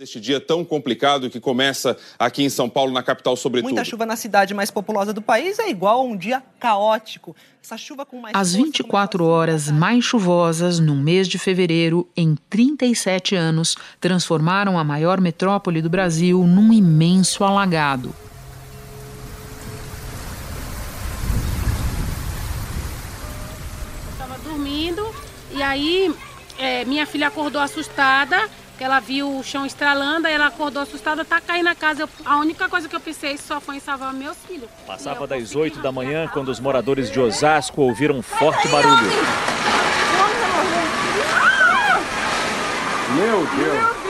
Este dia tão complicado que começa aqui em São Paulo, na capital, sobretudo. Muita chuva na cidade mais populosa do país é igual a um dia caótico. Essa chuva com mais. As 24 horas mais chuvosas no mês de fevereiro, em 37 anos, transformaram a maior metrópole do Brasil num imenso alagado. Estava dormindo e aí é, minha filha acordou assustada ela viu o chão estralando, aí ela acordou assustada, tá caindo na casa. Eu, a única coisa que eu pensei só foi em salvar meus filhos. Passava das 8 da manhã quando os moradores de Osasco ouviram um forte barulho. Meu Deus!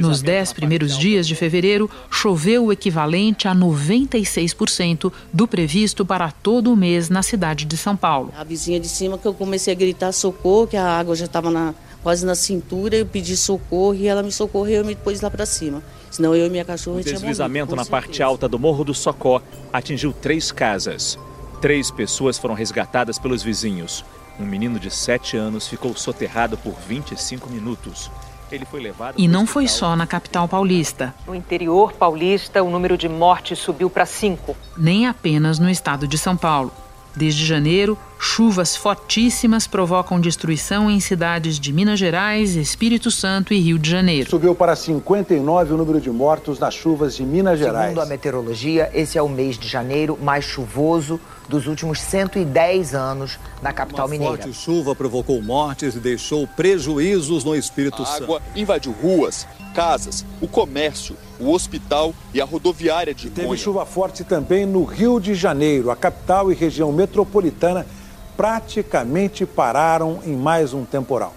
Nos dez primeiros dias de fevereiro, choveu o equivalente a 96% do previsto para todo o mês na cidade de São Paulo. A vizinha de cima que eu comecei a gritar socorro, que a água já estava na, quase na cintura, eu pedi socorro e ela me socorreu e me pôs lá para cima. Senão eu e minha cachorra O deslizamento na parte alta do Morro do Socó atingiu três casas. Três pessoas foram resgatadas pelos vizinhos. Um menino de 7 anos ficou soterrado por 25 minutos. Ele foi levado E não foi só na capital paulista. No interior paulista, o número de mortes subiu para cinco. Nem apenas no estado de São Paulo. Desde janeiro, chuvas fortíssimas provocam destruição em cidades de Minas Gerais, Espírito Santo e Rio de Janeiro. Subiu para 59 o número de mortos nas chuvas de Minas Gerais. Segundo a meteorologia, esse é o mês de janeiro mais chuvoso dos últimos 110 anos na capital Uma mineira. forte chuva provocou mortes e deixou prejuízos no Espírito A Santo. água invadiu ruas, casas, o comércio, o hospital e a rodoviária de Teve Conha. chuva forte também no Rio de Janeiro. A capital e região metropolitana praticamente pararam em mais um temporal.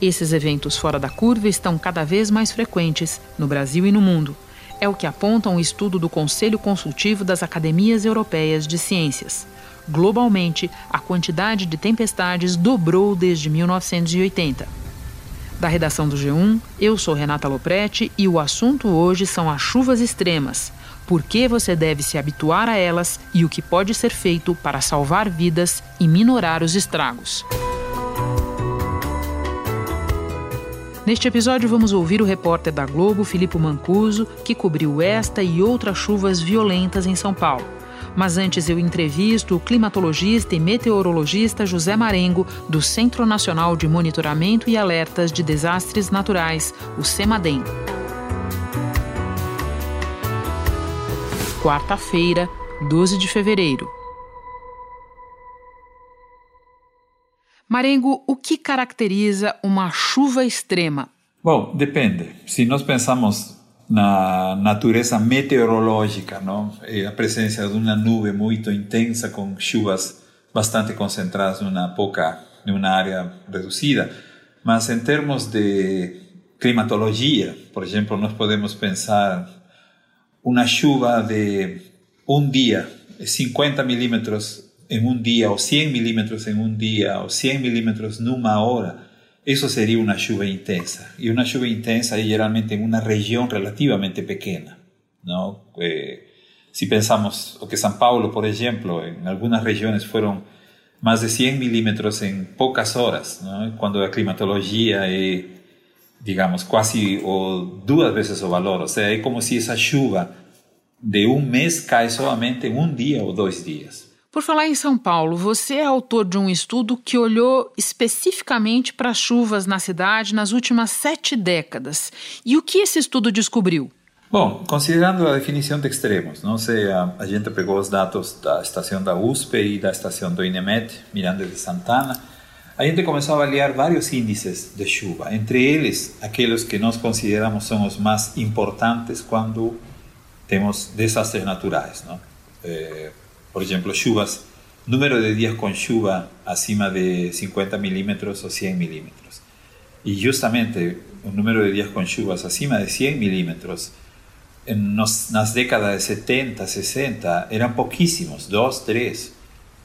Esses eventos fora da curva estão cada vez mais frequentes no Brasil e no mundo. É o que aponta um estudo do Conselho Consultivo das Academias Europeias de Ciências. Globalmente, a quantidade de tempestades dobrou desde 1980. Da redação do G1, eu sou Renata Loprete e o assunto hoje são as chuvas extremas. Por que você deve se habituar a elas e o que pode ser feito para salvar vidas e minorar os estragos. Neste episódio, vamos ouvir o repórter da Globo, Filipe Mancuso, que cobriu esta e outras chuvas violentas em São Paulo. Mas antes eu entrevisto o climatologista e meteorologista José Marengo, do Centro Nacional de Monitoramento e Alertas de Desastres Naturais, o CEMADEM. Quarta-feira, 12 de fevereiro. Marengo, o que caracteriza uma chuva extrema? Bom, depende. Se nós pensamos na natureza meteorológica, não? A presença de uma nuvem muito intensa com chuvas bastante concentradas numa pouca, numa área reduzida. Mas em termos de climatologia, por exemplo, nós podemos pensar uma chuva de um dia, 50 milímetros em um dia, ou 100 milímetros em um dia, ou 100 milímetros numa hora, isso seria uma chuva intensa. E uma chuva intensa é geralmente em uma região relativamente pequena. Não? Eh, se pensamos o que São Paulo, por exemplo, em algumas regiões foram mais de 100 milímetros em poucas horas, não? quando a climatologia é, digamos, quase o, duas vezes o valor. Ou seja, é como se essa chuva de um mês cai somente em um dia ou dois dias. Por falar em São Paulo, você é autor de um estudo que olhou especificamente para as chuvas na cidade nas últimas sete décadas. E o que esse estudo descobriu? Bom, considerando a definição de extremos, não sei, a, a gente pegou os dados da estação da USP e da estação do INEMET, Miranda de Santana, a gente começou a avaliar vários índices de chuva, entre eles aqueles que nós consideramos são os mais importantes quando temos desastres naturais, não? Eh, por exemplo, chuvas, número de dias com chuva acima de 50 milímetros ou 100 milímetros. E justamente o número de dias com chuvas acima de 100 milímetros nos, nas décadas de 70, 60 eram pouquíssimos, dois, três.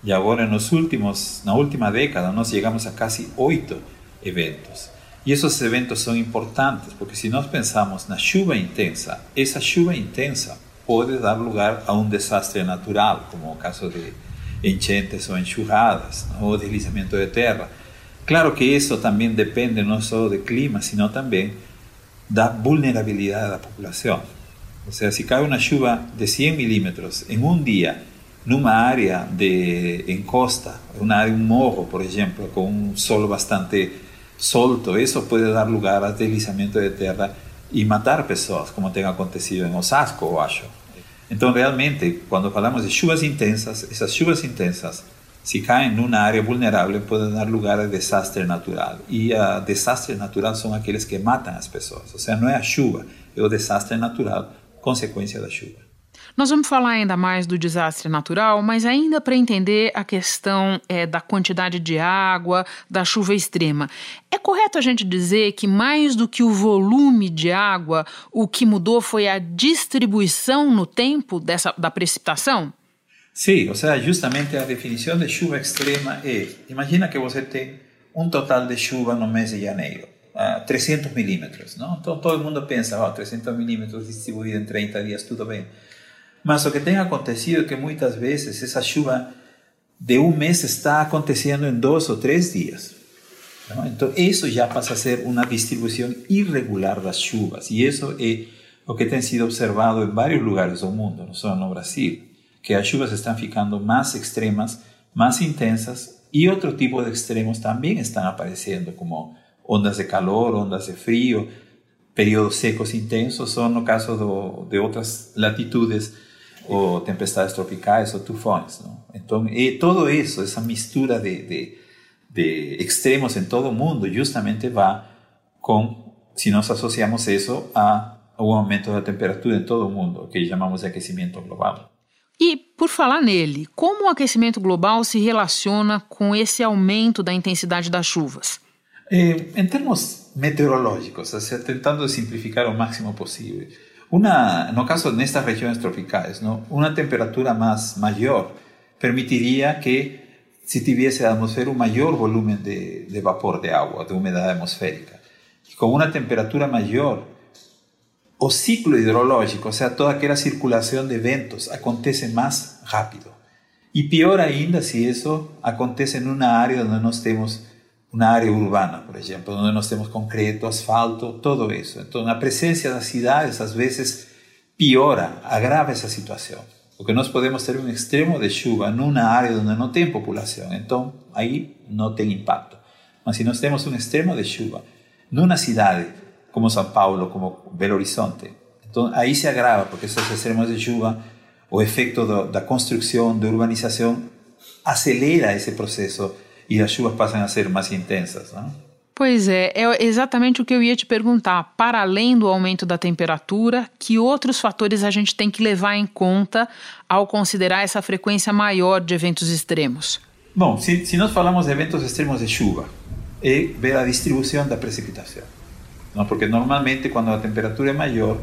E agora nos últimos, última década nós chegamos a quase oito eventos. E esses eventos são importantes porque se nós pensamos na chuva intensa, essa chuva intensa pode dar lugar a um desastre natural, como o caso de enchentes ou enxurradas, ou deslizamento de terra. Claro que isso também depende não só do clima, sino também da vulnerabilidad de la población. O sea, si cae una lluvia de 100 milímetros en un día en una área de, en costa, una área, un morro, por ejemplo, con un sol bastante solto, eso puede dar lugar a deslizamiento de tierra y matar personas, como tenga acontecido en Osasco o Asho. Entonces, realmente, cuando hablamos de lluvias intensas, esas lluvias intensas, si caen en una área vulnerable, pueden dar lugar a desastre natural. Y a desastre natural son aquellos que matan a las personas. O sea, no es a chuva, es el desastre natural, consequência da chuva. Nós vamos falar ainda mais do desastre natural, mas ainda para entender a questão é, da quantidade de água, da chuva extrema. É correto a gente dizer que mais do que o volume de água, o que mudou foi a distribuição no tempo dessa, da precipitação? Sim, ou seja, justamente a definição de chuva extrema é: imagina que você tem um total de chuva no mês de janeiro. 300 milímetros, não? Então todo mundo pensa, oh, 300 milímetros distribuído em 30 dias, tudo bem. Mas o que tem acontecido é que muitas vezes essa chuva de um mês está acontecendo em dois ou três dias. Não? Então isso já passa a ser uma distribuição irregular das chuvas e isso é o que tem sido observado em vários lugares do mundo, não só no Brasil, que as chuvas estão ficando mais extremas, mais intensas e outro tipo de extremos também estão aparecendo, como ondas de calor, ondas de frío, períodos secos intensos, son no caso de otras latitudes o tempestades tropicais o tufões. ¿no? Entonces, e todo eso, esa mistura de, de, de extremos en todo el mundo, justamente va con, si nos asociamos eso a un aumento da temperatura em todo o mundo, que chamamos de aquecimento global. E, por falar nele, como o aquecimento global se relaciona com esse aumento da intensidade das chuvas? Eh, en términos meteorológicos, o tratando de simplificar lo máximo posible, una, no caso en estas regiones tropicales, ¿no? una temperatura más mayor permitiría que si tuviese la atmósfera un mayor volumen de, vapor de agua, de humedad atmosférica. Y con una temperatura mayor, o ciclo hidrológico, o sea, toda aquella circulación de eventos acontece más rápido. Y peor ainda si eso acontece en una área donde no estemos una área urbana, por ejemplo, donde nós temos concreto, asfalto, todo eso. Entonces, a presencia de las ciudades, a veces, piora, agrava esa situación. Porque nós podemos ter um extremo de chuva numa área onde não tem população, então aí não tem impacto. Mas se nós temos um extremo de chuva numa cidade como São Paulo, como Belo Horizonte, então aí se agrava, porque esses extremos de chuva, o efeito da construção, da urbanização, acelera esse processo e as chuvas passam a ser mais intensas. Não? Pois é, é exatamente o que eu ia te perguntar. Para além do aumento da temperatura, que outros fatores a gente tem que levar em conta ao considerar essa frequência maior de eventos extremos? Bom, se, se nós falamos de eventos extremos de chuva, é ver a distribuição da precipitação. Não? Porque normalmente, quando a temperatura é maior,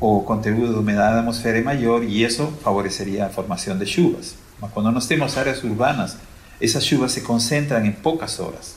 o conteúdo de umidade da atmosfera é maior e isso favoreceria a formação de chuvas. Mas quando nós temos áreas urbanas, essas chuvas se concentram em poucas horas.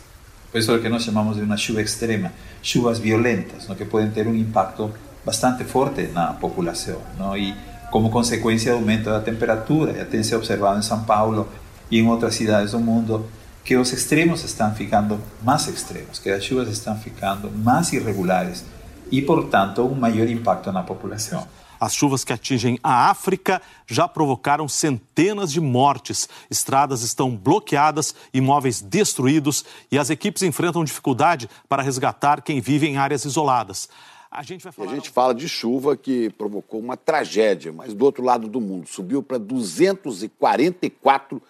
Por isso é o que nós chamamos de uma chuva extrema, chuvas violentas, que podem ter um impacto bastante forte na população. E como consequência do aumento da temperatura, já tem se observado em São Paulo e em outras cidades do mundo, que os extremos estão ficando mais extremos, que as chuvas estão ficando mais irregulares e, portanto, um maior impacto na população. As chuvas que atingem a África já provocaram centenas de mortes. Estradas estão bloqueadas, imóveis destruídos e as equipes enfrentam dificuldade para resgatar quem vive em áreas isoladas. A gente, vai falar... a gente fala de chuva que provocou uma tragédia, mas do outro lado do mundo subiu para 244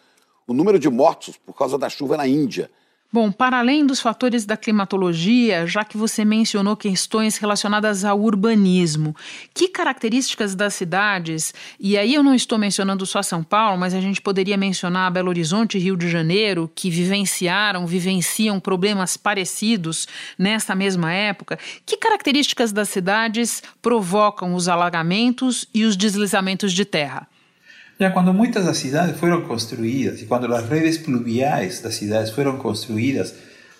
o número de mortos por causa da chuva na Índia. Bom, para além dos fatores da climatologia, já que você mencionou questões relacionadas ao urbanismo, que características das cidades, e aí eu não estou mencionando só São Paulo, mas a gente poderia mencionar Belo Horizonte e Rio de Janeiro, que vivenciaram, vivenciam problemas parecidos nessa mesma época, que características das cidades provocam os alagamentos e os deslizamentos de terra? Já quando muitas das cidades foram construídas e quando as redes pluviais das cidades foram construídas,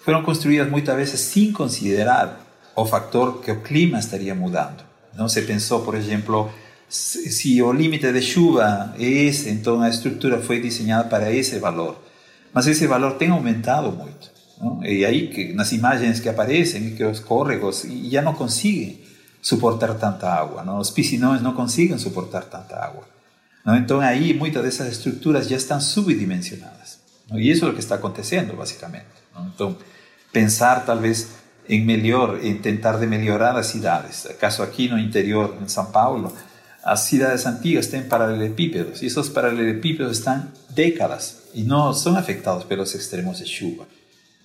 foram construídas muitas vezes sem considerar o fator que o clima estaria mudando. Não se pensou, por exemplo, se o limite de chuva é esse, então a estrutura foi desenhada para esse valor. Mas esse valor tem aumentado muito. ¿no? Y ahí que las imágenes que aparecen y que los córregos ya no consiguen soportar tanta agua, ¿no? Los piscinões no consiguen soportar tanta agua. ¿No? Entonces ahí muchas de esas estructuras ya están subdimensionadas. ¿no? Y eso es lo que está aconteciendo básicamente. ¿no? Entonces, pensar tal vez en melhor, en tentar de melhorar las ciudades. Acaso aquí no interior, en São Paulo, las ciudades antiguas tienen paralelepípedos y esos paralelepípedos están décadas y no son afectados por los extremos de lluvia.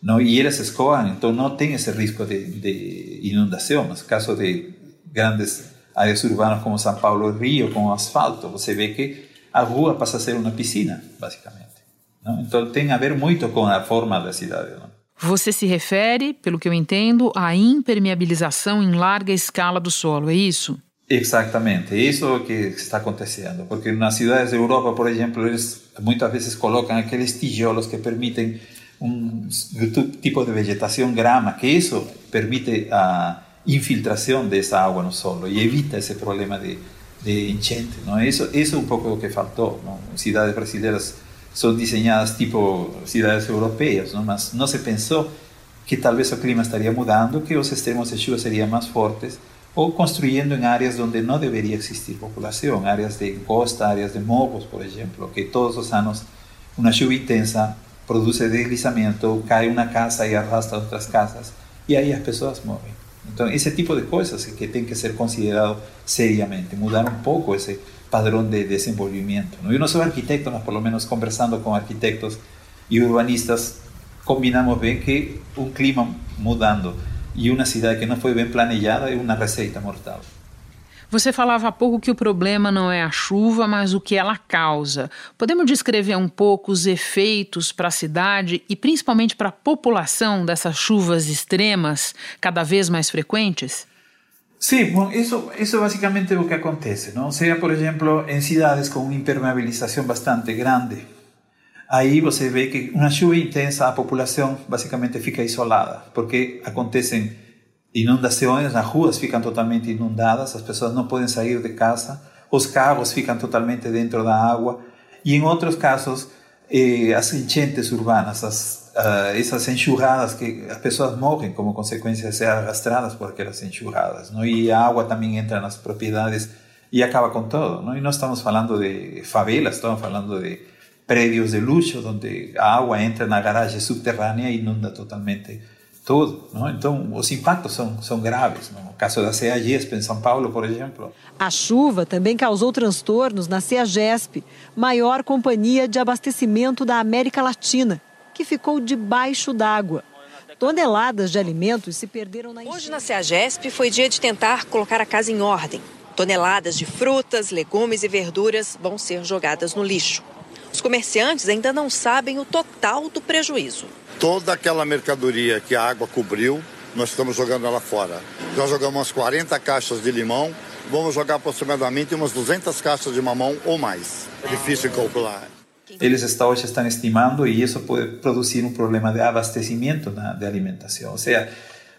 ¿no? Y ellas se escoban, entonces no tienen ese riesgo de, de inundación. En el caso de grandes áreas urbanas como São Paulo Rio, con asfalto, você ve que a rua passa a ser uma piscina, basicamente. Não? Então tem a ver muito com a forma da cidade. Não? Você se refere, pelo que eu entendo, à impermeabilização em larga escala do solo, é isso? Exatamente, isso é o que está acontecendo, porque nas cidades da Europa, por exemplo, eles muitas vezes colocam aqueles tijolos que permitem um tipo de vegetação grama, que isso permite a infiltração dessa água no solo e evita esse problema de, de enchente. Não? Isso, isso é um pouco o que faltou. Não? Cidades brasileiras são desenhadas tipo cidades europeias, não? mas não se pensou que talvez o clima estaria mudando, que os extremos de chuva seriam mais fortes, ou construindo em áreas onde não deveria existir população, áreas de costa, áreas de morros, por exemplo, que todos os anos uma chuva intensa produz deslizamento, cai uma casa e arrasta outras casas, e aí as pessoas morrem. Então, esse tipo de coisas que tem que ser considerado seriamente, mudar um pouco esse padrão de desenvolvimento. Eu não sou arquiteto, mas pelo menos conversando com arquitetos e urbanistas, combinamos bem que um clima mudando e uma cidade que não foi bem planejada é uma receita mortal. Você falava há pouco que o problema não é a chuva, mas o que ela causa. Podemos descrever um pouco os efeitos para a cidade e principalmente para a população dessas chuvas extremas, cada vez mais frequentes? Sim, bom, isso, isso é basicamente o que acontece. Não? Seja, por exemplo, em cidades com impermeabilização bastante grande, aí você vê que uma chuva intensa, a população basicamente fica isolada, porque acontecem inundações, as ruas ficam totalmente inundadas, as pessoas não podem sair de casa, os carros ficam totalmente dentro da água, e em outros casos, eh, as enchentes urbanas, as, uh, enxurradas que as pessoas morrem como consequência de ser arrastradas por aquelas enxurradas, não? e a água também entra nas propriedades e acaba com tudo. Não? E não estamos falando de favelas, estamos falando de prédios de luxo, onde a água entra na garagem subterrânea e inunda totalmente tudo. Não? Então, os impactos são, são graves. Não? No caso da CEAGESP, em São Paulo, por exemplo. A chuva também causou transtornos na CEAGESP, maior companhia de abastecimento da América Latina, que ficou debaixo d'água. Toneladas de alimentos se perderam na Hoje na CEAGESP foi dia de tentar colocar a casa em ordem. Toneladas de frutas, legumes e verduras vão ser jogadas no lixo. Os comerciantes ainda não sabem o total do prejuízo. Toda aquela mercadoria que a água cobriu, nós estamos jogando ela fora. Já jogamos umas 40 caixas de limão, vamos jogar aproximadamente umas 200 caixas de mamão ou mais. É difícil calcular. Eles estão, hoje estão estimando e isso pode produzir um problema de abastecimento na, de alimentação. Ou seja,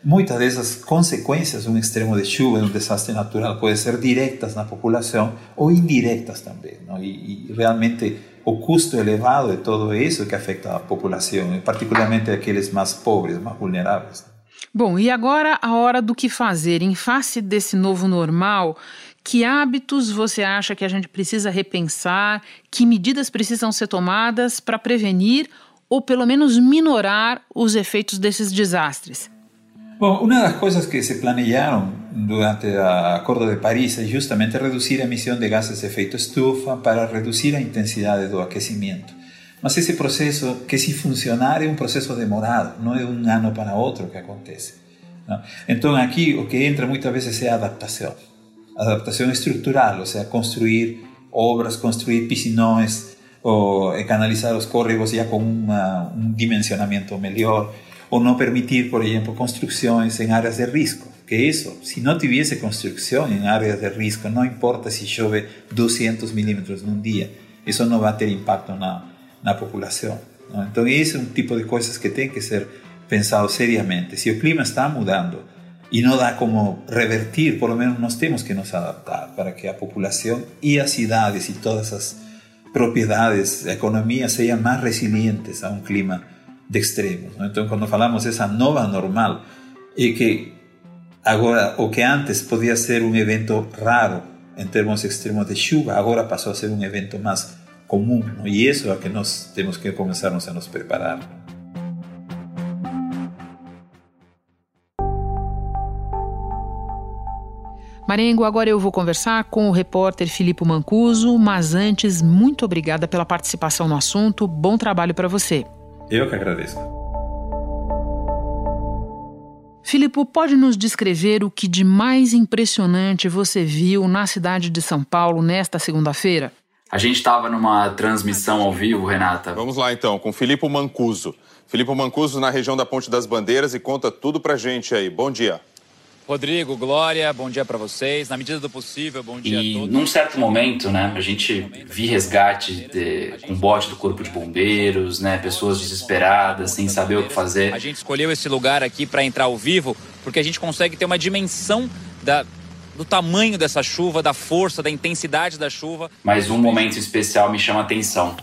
muitas dessas consequências de um extremo de chuva, de um desastre natural, podem ser diretas na população ou indiretas também. Não? E, e realmente o custo elevado de todo isso que afeta a população, particularmente aqueles mais pobres, mais vulneráveis. Bom, e agora a hora do que fazer em face desse novo normal. Que hábitos você acha que a gente precisa repensar? Que medidas precisam ser tomadas para prevenir ou pelo menos minorar os efeitos desses desastres? Bom, uma das coisas que se planejaram durante o Acordo de Paris é justamente reduzir a emissão de gases de efeito estufa para reduzir a intensidade do aquecimento. Mas esse processo, que se funcionar, é um processo demorado, não é de um ano para outro que acontece. Não? Então aqui o que entra muitas vezes é a adaptação. Adaptação estrutural, ou seja, construir obras, construir piscinões, ou canalizar os córregos já com uma, um dimensionamento melhor, ou não permitir, por exemplo, construções em áreas de risco. Que isso, se não tivesse construção em áreas de risco, não importa se chove 200 milímetros num dia, isso não vai ter impacto na, na população. Não? Então, esse é um tipo de coisas que tem que ser pensado seriamente. Se o clima está mudando e não dá como revertir, por lo menos nós temos que nos adaptar para que a população e as cidades e todas as propriedades, a economia sejam mais resilientes a um clima de extremos. Então, quando falamos essa nova normal, é que agora o que antes podia ser um evento raro em termos extremos de chuva, agora passou a ser um evento mais comum. E isso é o que nós temos que começarmos a nos preparar. Marengo, agora eu vou conversar com o repórter Filipe Mancuso, mas antes, muito obrigada pela participação no assunto. Bom trabalho para você. Eu que agradeço. Filipe, pode nos descrever o que de mais impressionante você viu na cidade de São Paulo nesta segunda-feira? A gente estava numa transmissão ao vivo, Renata. Vamos lá então, com Filipe Mancuso. Filipe Mancuso na região da Ponte das Bandeiras e conta tudo pra gente aí. Bom dia. Rodrigo, Glória, bom dia para vocês. Na medida do possível, bom dia e a todos. num certo momento, né, a gente vi resgate de, com bote do corpo de bombeiros, né, pessoas desesperadas, sem saber o que fazer. A gente escolheu esse lugar aqui para entrar ao vivo porque a gente consegue ter uma dimensão da do tamanho dessa chuva, da força, da intensidade da chuva. Mas um momento especial me chama a atenção.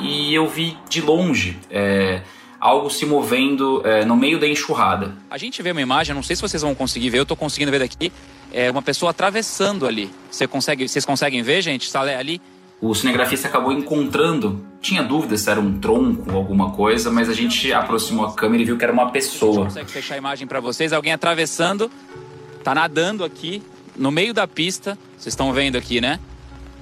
E eu vi de longe é, algo se movendo é, no meio da enxurrada. A gente vê uma imagem, não sei se vocês vão conseguir ver, eu estou conseguindo ver daqui, é uma pessoa atravessando ali. Você consegue, vocês conseguem ver, gente? Salé ali? O cinegrafista acabou encontrando, tinha dúvida se era um tronco ou alguma coisa, mas a gente aproximou a câmera e viu que era uma pessoa. Consegue fechar a imagem para vocês? Alguém atravessando, tá nadando aqui no meio da pista. Vocês estão vendo aqui, né?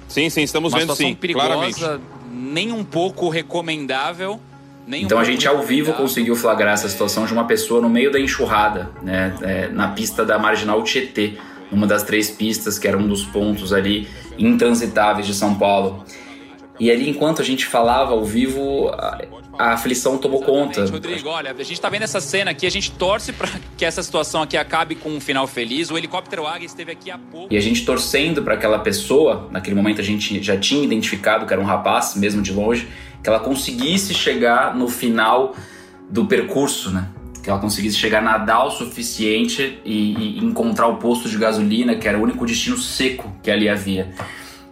Sim, sim, estamos uma vendo sim, perigosa, claramente. nem um pouco recomendável. Então a gente ao vivo conseguiu flagrar essa situação de uma pessoa no meio da enxurrada, né, é, na pista da Marginal Tietê, uma das três pistas que era um dos pontos ali intransitáveis de São Paulo. E ali, enquanto a gente falava ao vivo, a, a aflição tomou conta. Rodrigo, olha, a gente tá vendo essa cena aqui, a gente torce para que essa situação aqui acabe com um final feliz. O helicóptero Águia esteve aqui há pouco. E a gente torcendo para aquela pessoa, naquele momento a gente já tinha identificado que era um rapaz, mesmo de longe, que ela conseguisse chegar no final do percurso, né? Que ela conseguisse chegar nadar o suficiente e, e encontrar o posto de gasolina, que era o único destino seco que ali havia.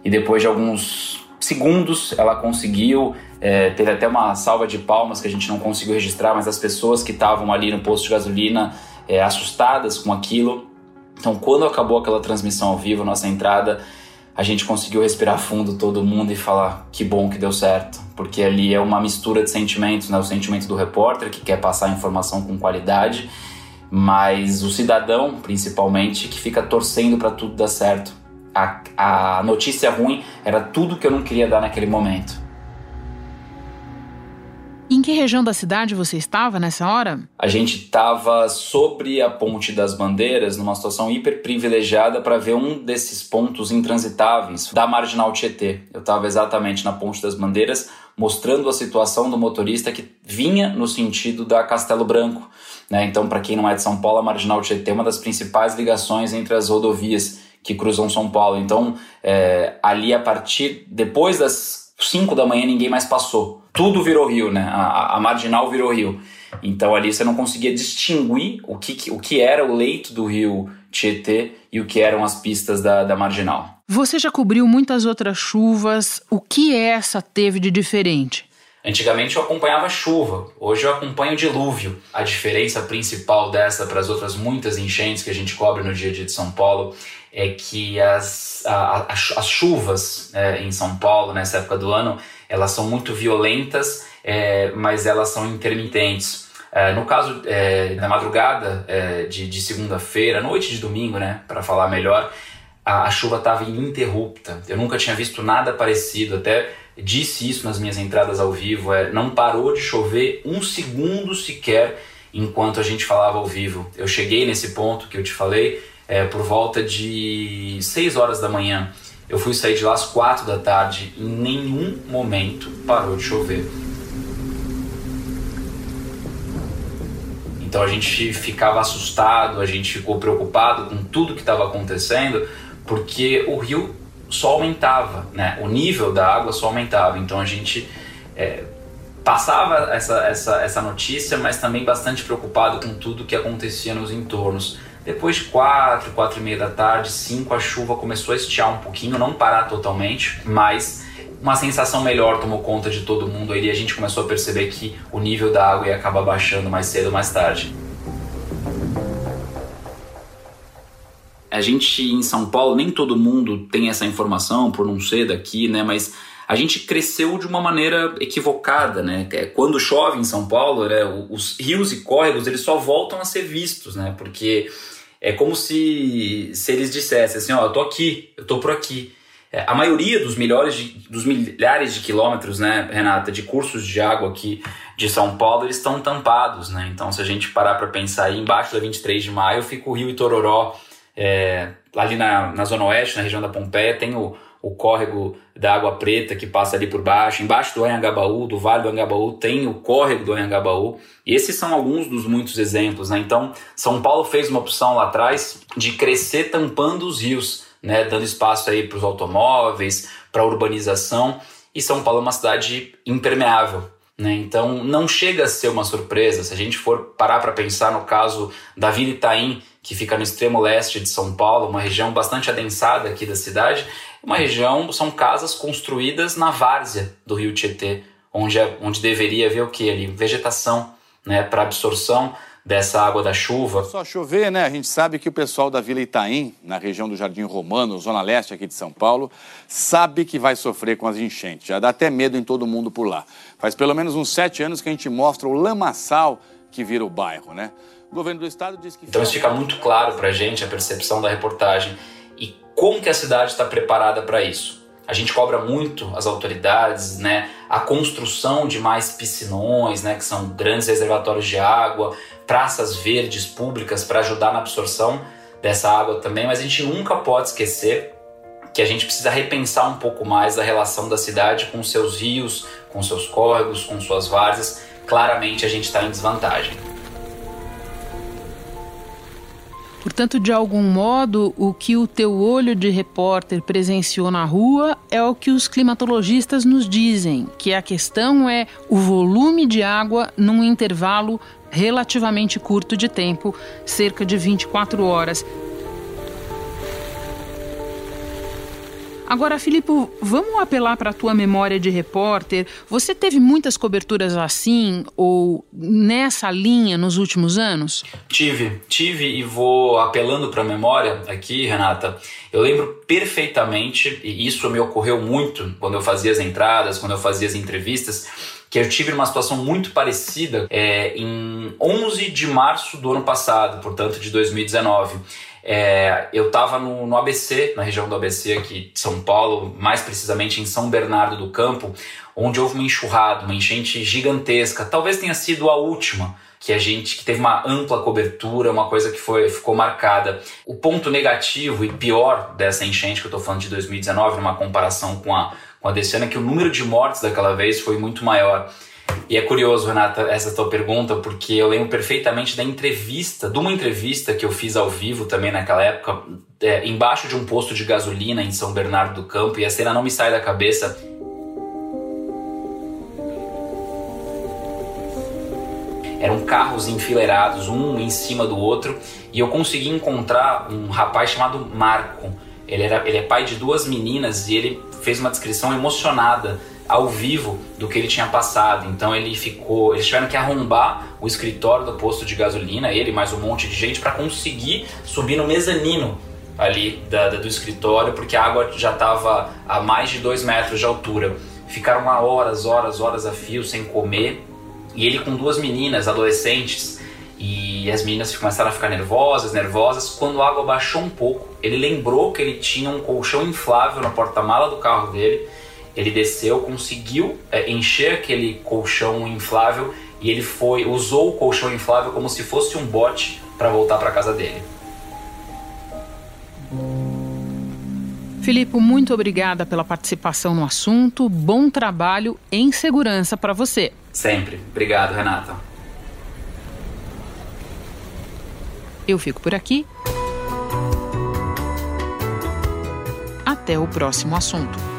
E depois de alguns segundos ela conseguiu. é, teve até uma salva de palmas que a gente não conseguiu registrar, mas as pessoas que estavam ali no posto de gasolina é, assustadas com aquilo. Então, quando acabou aquela transmissão ao vivo, nossa entrada, a gente conseguiu respirar fundo todo mundo e falar que bom que deu certo, porque ali é uma mistura de sentimentos, né? O sentimento do repórter que quer passar a informação com qualidade, mas o cidadão, principalmente, que fica torcendo para tudo dar certo. A, a notícia ruim era tudo que eu não queria dar naquele momento. Em que região da cidade você estava nessa hora? A gente estava sobre a Ponte das Bandeiras, numa situação hiper privilegiada para ver um desses pontos intransitáveis da Marginal Tietê. Eu estava exatamente na Ponte das Bandeiras, mostrando a situação do motorista que vinha no sentido da Castelo Branco. Né? Então, para quem não é de São Paulo, a Marginal Tietê é uma das principais ligações entre as rodovias que cruzam São Paulo. Então, é, ali a partir, depois das 5 da manhã, ninguém mais passou. Tudo virou rio, né? A, a marginal virou rio. Então ali você não conseguia distinguir o que, o que era o leito do rio Tietê e o que eram as pistas da, da marginal. Você já cobriu muitas outras chuvas. O que essa teve de diferente? Antigamente eu acompanhava chuva, hoje eu acompanho dilúvio. A diferença principal dessa para as outras muitas enchentes que a gente cobre no dia a dia de São Paulo é que as, a, a, as chuvas é, em São Paulo nessa época do ano elas são muito violentas, é, mas elas são intermitentes. É, no caso é, da madrugada é, de, de segunda-feira, noite de domingo, né, para falar melhor, a, a chuva estava ininterrupta. Eu nunca tinha visto nada parecido, até disse isso nas minhas entradas ao vivo. É, não parou de chover um segundo sequer enquanto a gente falava ao vivo. Eu cheguei nesse ponto que eu te falei é, por volta de 6 horas da manhã. Eu fui sair de lá às 4 da tarde. Em nenhum momento parou de chover. Então a gente ficava assustado, a gente ficou preocupado com tudo que estava acontecendo, porque o rio só aumentava, né? O nível da água só aumentava. Então a gente é, passava essa, essa, essa notícia, mas também bastante preocupado com tudo que acontecia nos entornos. Depois de quatro, quatro e meia da tarde, cinco, a chuva começou a estiar um pouquinho, não parar totalmente, mas uma sensação melhor tomou conta de todo mundo e a gente começou a perceber que o nível da água ia acabar baixando mais cedo ou mais tarde. A gente em São Paulo, nem todo mundo tem essa informação por não ser daqui, né? Mas a gente cresceu de uma maneira equivocada, né? É, quando chove em São Paulo, né, os rios e córregos eles só voltam a ser vistos, né? Porque é como se, se eles dissessem assim, ó, eu tô aqui, eu tô por aqui. É, a maioria dos milhares, de, dos milhares de quilômetros, né, Renata, de cursos de água aqui de São Paulo, eles estão tampados, né? Então, se a gente parar para pensar aí, embaixo da 23 de maio fica o Rio Itororó, é, ali na, na Zona Oeste, na região da Pompeia, tem o, o córrego da Água Preta que passa ali por baixo. Embaixo do Anhangabaú, do Vale do Anhangabaú, tem o córrego do Anhangabaú. E esses são alguns dos muitos exemplos. Né? Então, São Paulo fez uma opção lá atrás de crescer tampando os rios, né? dando espaço aí para os automóveis, para a urbanização. E São Paulo é uma cidade impermeável. Né? Então, não chega a ser uma surpresa. Se a gente for parar para pensar no caso da Vila Itaim, que fica no extremo leste de São Paulo, uma região bastante adensada aqui da cidade. Uma região, são casas construídas na várzea do rio Tietê, onde, é, onde deveria haver o que ali? Vegetação, né, para absorção dessa água da chuva. Só chover, né? A gente sabe que o pessoal da Vila Itaim, na região do Jardim Romano, zona leste aqui de São Paulo, sabe que vai sofrer com as enchentes. Já dá até medo em todo mundo por lá. Faz pelo menos uns sete anos que a gente mostra o lamaçal que vira o bairro, né? O governo do estado diz que. Então isso fica muito claro para a gente, a percepção da reportagem. Como que a cidade está preparada para isso? A gente cobra muito as autoridades, né? A construção de mais piscinões, né? Que são grandes reservatórios de água, praças verdes públicas para ajudar na absorção dessa água também. Mas a gente nunca pode esquecer que a gente precisa repensar um pouco mais a relação da cidade com seus rios, com seus córregos, com suas várzeas. Claramente a gente está em desvantagem. Portanto, de algum modo, o que o teu olho de repórter presenciou na rua é o que os climatologistas nos dizem, que a questão é o volume de água num intervalo relativamente curto de tempo, cerca de 24 horas. Agora, Filipe, vamos apelar para a tua memória de repórter. Você teve muitas coberturas assim ou nessa linha nos últimos anos? Tive, tive e vou apelando para a memória aqui, Renata. Eu lembro perfeitamente, e isso me ocorreu muito quando eu fazia as entradas, quando eu fazia as entrevistas, que eu tive uma situação muito parecida é, em 11 de março do ano passado, portanto de 2019. É, eu estava no, no, ABC, na região do ABC aqui de São Paulo, mais precisamente em São Bernardo do Campo, onde houve uma enxurrada, uma enchente gigantesca. Talvez tenha sido a última que a gente que teve uma ampla cobertura, uma coisa que foi ficou marcada. O ponto negativo e pior dessa enchente que eu estou falando de 2019, numa comparação com a com a desse ano, é que o número de mortes daquela vez foi muito maior. E é curioso, Renata, essa tua pergunta, porque eu lembro perfeitamente da entrevista, de uma entrevista que eu fiz ao vivo também naquela época, é, embaixo de um posto de gasolina em São Bernardo do Campo, e a cena não me sai da cabeça. Eram carros enfileirados, um em cima do outro, e eu consegui encontrar um rapaz chamado Marco. Ele, era, ele é pai de duas meninas e ele fez uma descrição emocionada ao vivo do que ele tinha passado. Então ele ficou, eles tiveram que arrombar o escritório do posto de gasolina, ele mais um monte de gente para conseguir subir no mezanino ali da, da, do escritório, porque a água já estava a mais de dois metros de altura. Ficaram lá horas, horas, horas a fio sem comer. E ele com duas meninas adolescentes e as meninas começaram a ficar nervosas, nervosas. Quando a água baixou um pouco, ele lembrou que ele tinha um colchão inflável na porta-mala do carro dele ele desceu, conseguiu é, encher aquele colchão inflável e ele foi usou o colchão inflável como se fosse um bote para voltar para casa dele. Filipe, muito obrigada pela participação no assunto. Bom trabalho em segurança para você. Sempre. Obrigado, Renata. Eu fico por aqui. Até o próximo assunto.